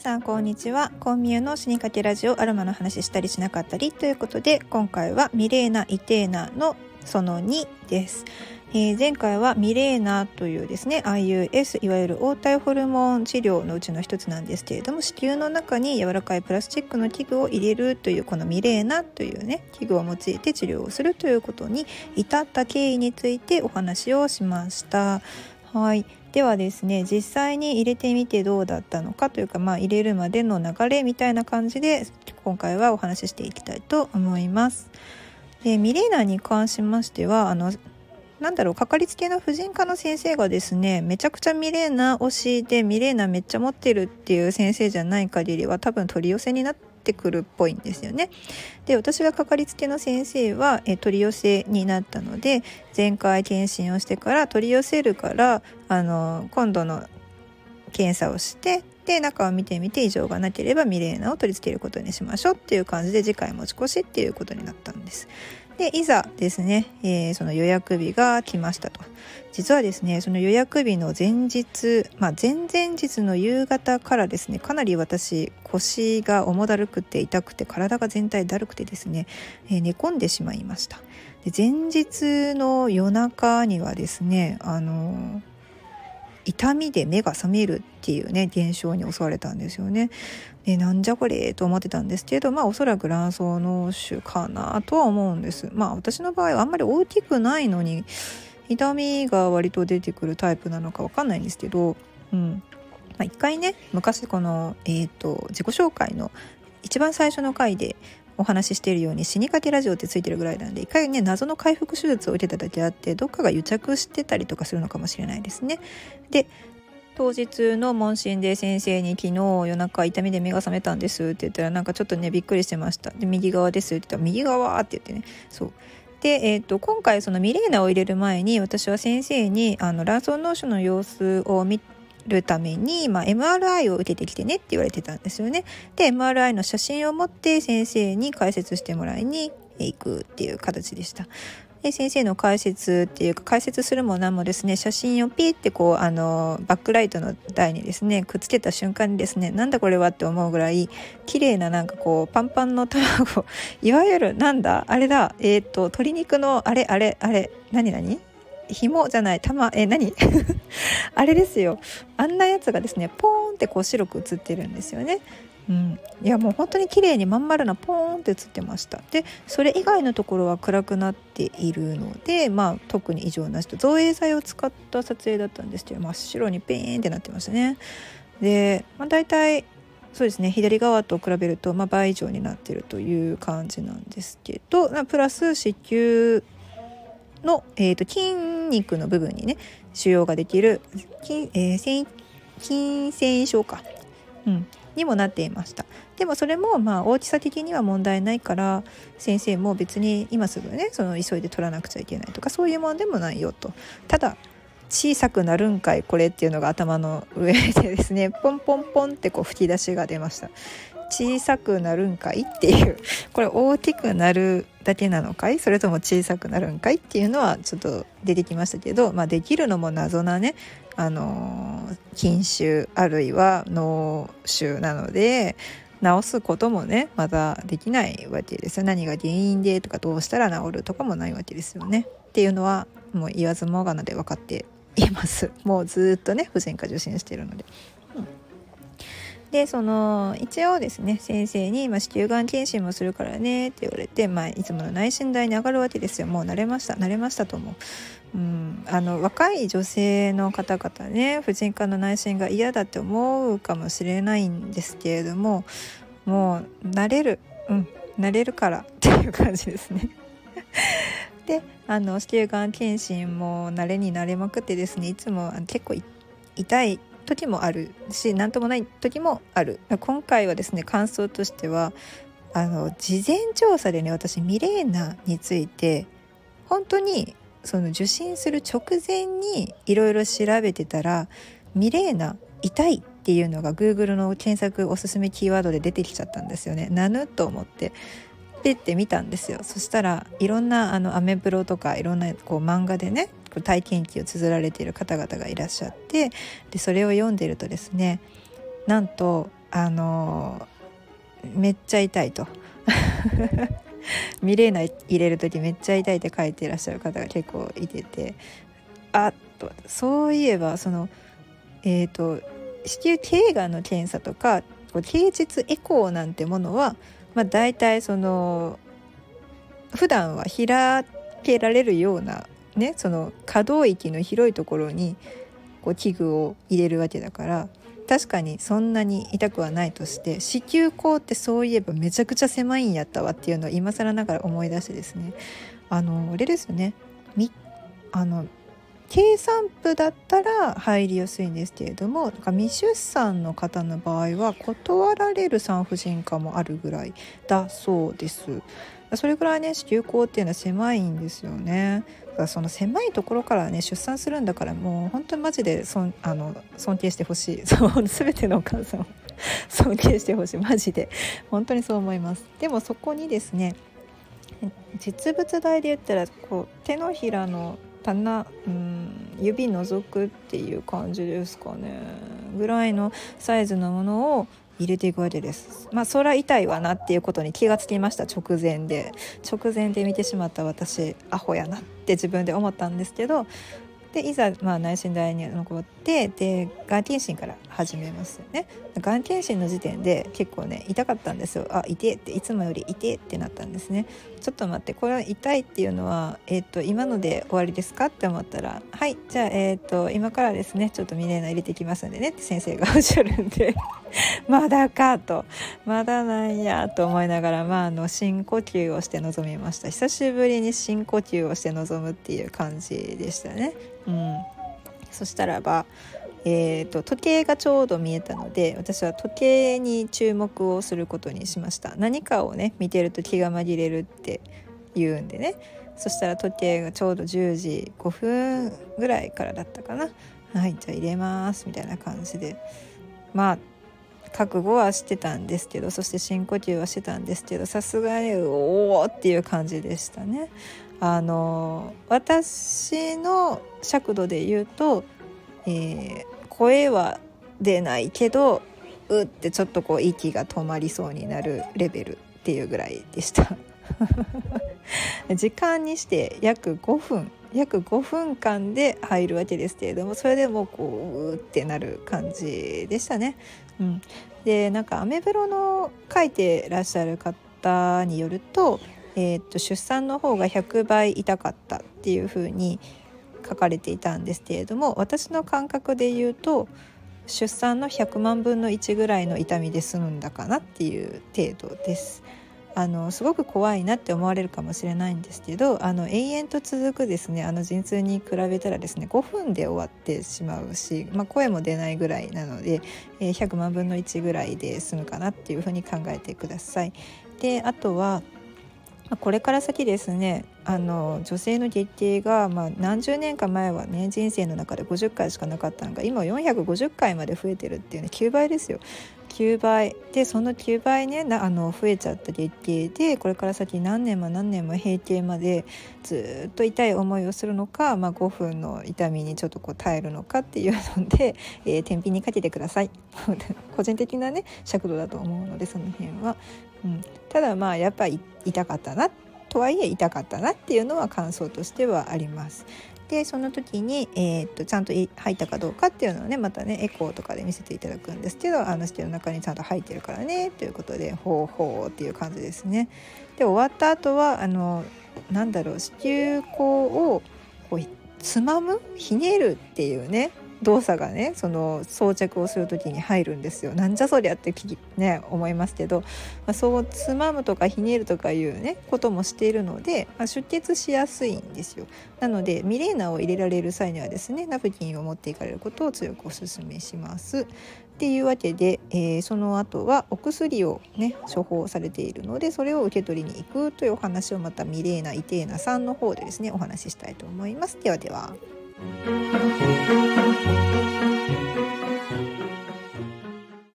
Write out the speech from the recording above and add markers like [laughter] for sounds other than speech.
さんこんにちは。コンミュの死にかけラジオアロマの話したりしなかったりということで今回はミレーナ・イテーナのその2です、えー、前回はミレーナというですね IUS いわゆる黄体ホルモン治療のうちの一つなんですけれども子宮の中に柔らかいプラスチックの器具を入れるというこのミレーナというね器具を用いて治療をするということに至った経緯についてお話をしました。はい。ではですね実際に入れてみてどうだったのかというか、まあ、入れるまでの流れみたいな感じで今回はお話ししていきたいと思います。でミレーナに関しましてはあのなんだろうかかりつけの婦人科の先生がですねめちゃくちゃミレーナ推しでミレーナめっちゃ持ってるっていう先生じゃない限りは多分取り寄せになっててくるっぽいんですよね。で私がかかりつけの先生はえ取り寄せになったので前回検診をしてから取り寄せるからあの今度の検査をしてで中を見てみて異常がなければミレーナを取り付けることにしましょうっていう感じで次回持ち越しっていうことになったんです。でいざですね、えー、その予約日が来ましたと。実はですねその予約日の前日、まあ、前々日の夕方からですねかなり私腰が重だるくて痛くて体が全体だるくてですね、えー、寝込んでしまいました。で前日の夜中にはですねあのー痛みで目が覚めるっていうね現象に襲われたんですよね。でなんじゃこれと思ってたんですけどまあおそらく卵巣脳腫かなとは思うんです。まあ私の場合はあんまり大きくないのに痛みが割と出てくるタイプなのかわかんないんですけど、うんまあ、一回ね昔この、えーと自己紹介の一番最初の回でお話ししているように死にかけラジオってついてるぐらいなんで一回ね謎の回復手術を受けただけあってどっかが癒着してたりとかするのかもしれないですね。で当日の問診で先生に昨日夜中痛みで目が覚めたんですって言ったらなんかちょっとねびっくりしてましたで右側ですって言ったら右側って言ってね。そう。で、えーと、今回そのミレーナを入れる前に私は先生にあの卵巣脳腫の様子を見るために、まあ、MRI を受けてきてねって言われてたんですよね。で MRI の写真を持って先生に解説してもらいに行くっていう形でした。で先生の解説っていうか解説するも何もですね写真をピーってこうあのバックライトの台にですねくっつけた瞬間にですねなんだこれはって思うぐらい綺麗ななんかこうパンパンの卵いわゆるなんだあれだえっ、ー、と鶏肉のあれあれあれ何何紐じゃない玉え何？[laughs] あれですよ。あんなやつがですねポーンってこう白く映ってるんですよね。うん、いやもう本当に綺麗にまん丸なポーンって映ってました。でそれ以外のところは暗くなっているのでまあ特に異常なしと造影剤を使った撮影だったんですけど真っ白にペーンってなってましたね。で、まあ、大体そうですね左側と比べると、まあ、倍以上になってるという感じなんですけどプラス子宮の、えーと、筋肉の部分にね腫瘍ができる筋,、えー、繊筋繊維症か、うん、にもなっていました。でもそれもまあ大きさ的には問題ないから先生も別に今すぐねその急いで取らなくちゃいけないとかそういうもんでもないよと。ただ小さくなるんかいこれっていうのが頭の上でですねポンポンポンってこう吹き出しが出ました。小さくなるんかいっていう。[laughs] これ大きくなるだけなのかい？それとも小さくなるんかいっていうのはちょっと出てきましたけど、まあ、できるのも謎なね。あの筋腫あるいは脳腫なので治すこともねまだできないわけですよ。何が原因でとかどうしたら治るとかもないわけですよね。っていうのはもう言わずもがなで分かっています。もうずっとね婦人科受診しているので。でその一応ですね先生に、まあ、子宮がん検診もするからねって言われて、まあ、いつもの内診台に上がるわけですよもう慣れました慣れましたと思う。うん、あの若い女性の方々ね婦人科の内診が嫌だって思うかもしれないんですけれどももう慣れるうん慣れるから [laughs] っていう感じですね。であの子宮がん検診も慣れに慣れまくってですねいつも結構痛い時もあるし何ともない時もある今回はですね感想としてはあの事前調査でね私ミレーナについて本当にその受診する直前にいろいろ調べてたらミレーナ痛いっていうのが Google の検索おすすめキーワードで出てきちゃったんですよね。なぬと思ってペッて見たんですよそしたらいろんなあのアメブロとかいろんなこう漫画でね体験記を綴られている方々がいらっしゃってでそれを読んでるとですねなんとあのめっちゃ痛いと。ミレーナ入れる時めっちゃ痛いって書いていらっしゃる方が結構いててあっとそういえばそのえっ、ー、と子宮頸がんの検査とか経実エコーなんてものは、まあ、大体その普段は開けられるような、ね、その可動域の広いところにこう器具を入れるわけだから確かにそんなに痛くはないとして子宮口ってそういえばめちゃくちゃ狭いんやったわっていうのを今更ながら思い出してですねあのあれですよねみあの計算部だったら入りやすいんですけれども未出産の方の場合は断られる産婦人科もあるぐらいだそうです。それぐらいね子宮口っていうのは狭いんですよね。その狭いところからね出産するんだからもう本当にマジでそんあの尊敬してほしい [laughs] そう全てのお母さんを [laughs] 尊敬してほしいマジで本当にそう思います。でもそこにですね実物大で言ったらこう手のひらの棚うん指覗くっていう感じですかねぐらいのサイズのものを入れていくわけです。まあそれは痛いわなっていうことに気がつきました直前で。直前で見てしまった私アホやなって自分で思ったんですけどでいざ、まあ、内診台に残ってでがん検診から始めますよね。がん検診の時点で結構ね痛かったんですよ。あ痛っていつもより痛ってなったんですね。ちょっと待ってこれは痛いっていうのは、えーと、今ので終わりですかって思ったらはいじゃあ、えーと、今からですね。ちょっとミネーナ入れていきますんでね。って先生がおっしゃるんで。[laughs] まだかと。まだなんやと思いながら、まあ、あの深呼吸をして臨みました。久しぶりに深呼吸をして臨むっていう感じでしたね。うん、そしたらばえーと、時計がちょうど見えたので私は時計に注目をすることにしました。何かをね見てると気が紛れるって言うんでね。そしたら時計がちょうど10時5分ぐらいからだったかな。はいじゃあ入れますみたいな感じで。まあ覚悟はしてたんですけどそして深呼吸はしてたんですけどさすがにおおっていう感じでしたね。あの私の尺度で言うと、えー、声は出ないけどうってちょっとこう息が止まりそうになるレベルっていうぐらいでした [laughs] 時間にして約5分約5分間で入るわけですけれどもそれでもこううってなる感じでしたね。うん、でなんかアメブロの書いてらっしゃる方によると,、えー、と出産の方が100倍痛かったっていう風に書かれていたんですけれども私の感覚で言うと出産の100万分の1ぐらいの痛みで済むんだかなっていう程度です。あのすごく怖いなって思われるかもしれないんですけどあの永遠と続くですねあの陣痛に比べたらですね5分で終わってしまうし、まあ、声も出ないぐらいなので、えー、100万分の1ぐらいで済むかなっていうふうに考えてください。であとはこれから先ですねあの女性の月経が、まあ、何十年か前はね人生の中で50回しかなかったのが今450回まで増えてるっていうね9倍ですよ9倍。でその9倍ねあの増えちゃった月経でこれから先何年も何年も閉経までずっと痛い思いをするのか、まあ、5分の痛みにちょっとこう耐えるのかっていうので、えー、天秤にかけてください。[laughs] 個人的なね尺度だと思うのでその辺は、うん、ただまあやっぱり痛かったなとはいえ痛かったなっていうのは感想としてはあります。でその時に、えー、っとちゃんと入ったかどうかっていうのをねまたねエコーとかで見せていただくんですけどあの子宮の中にちゃんと入ってるからねということでほうほうっていう感じですね。で終わった後はあのなんだろう子宮口をこうつまむ？ひねるっていうね動作がねその装着をする時に入るんですよ。なんじゃそりゃってね思いますけど、まあ、そうつまむとかひねるとかいうねこともしているので、まあ、出血しやすいんですよ。なのでミレーナを入れられる際にはですねナプキンを持っていかれることを強くお勧めします。っていうわけで、えー、その後はお薬をね処方されているのでそれを受け取りに行くというお話をまたミレーナイテーナさんの方でですねお話ししたいと思います。ではでは。Thank you.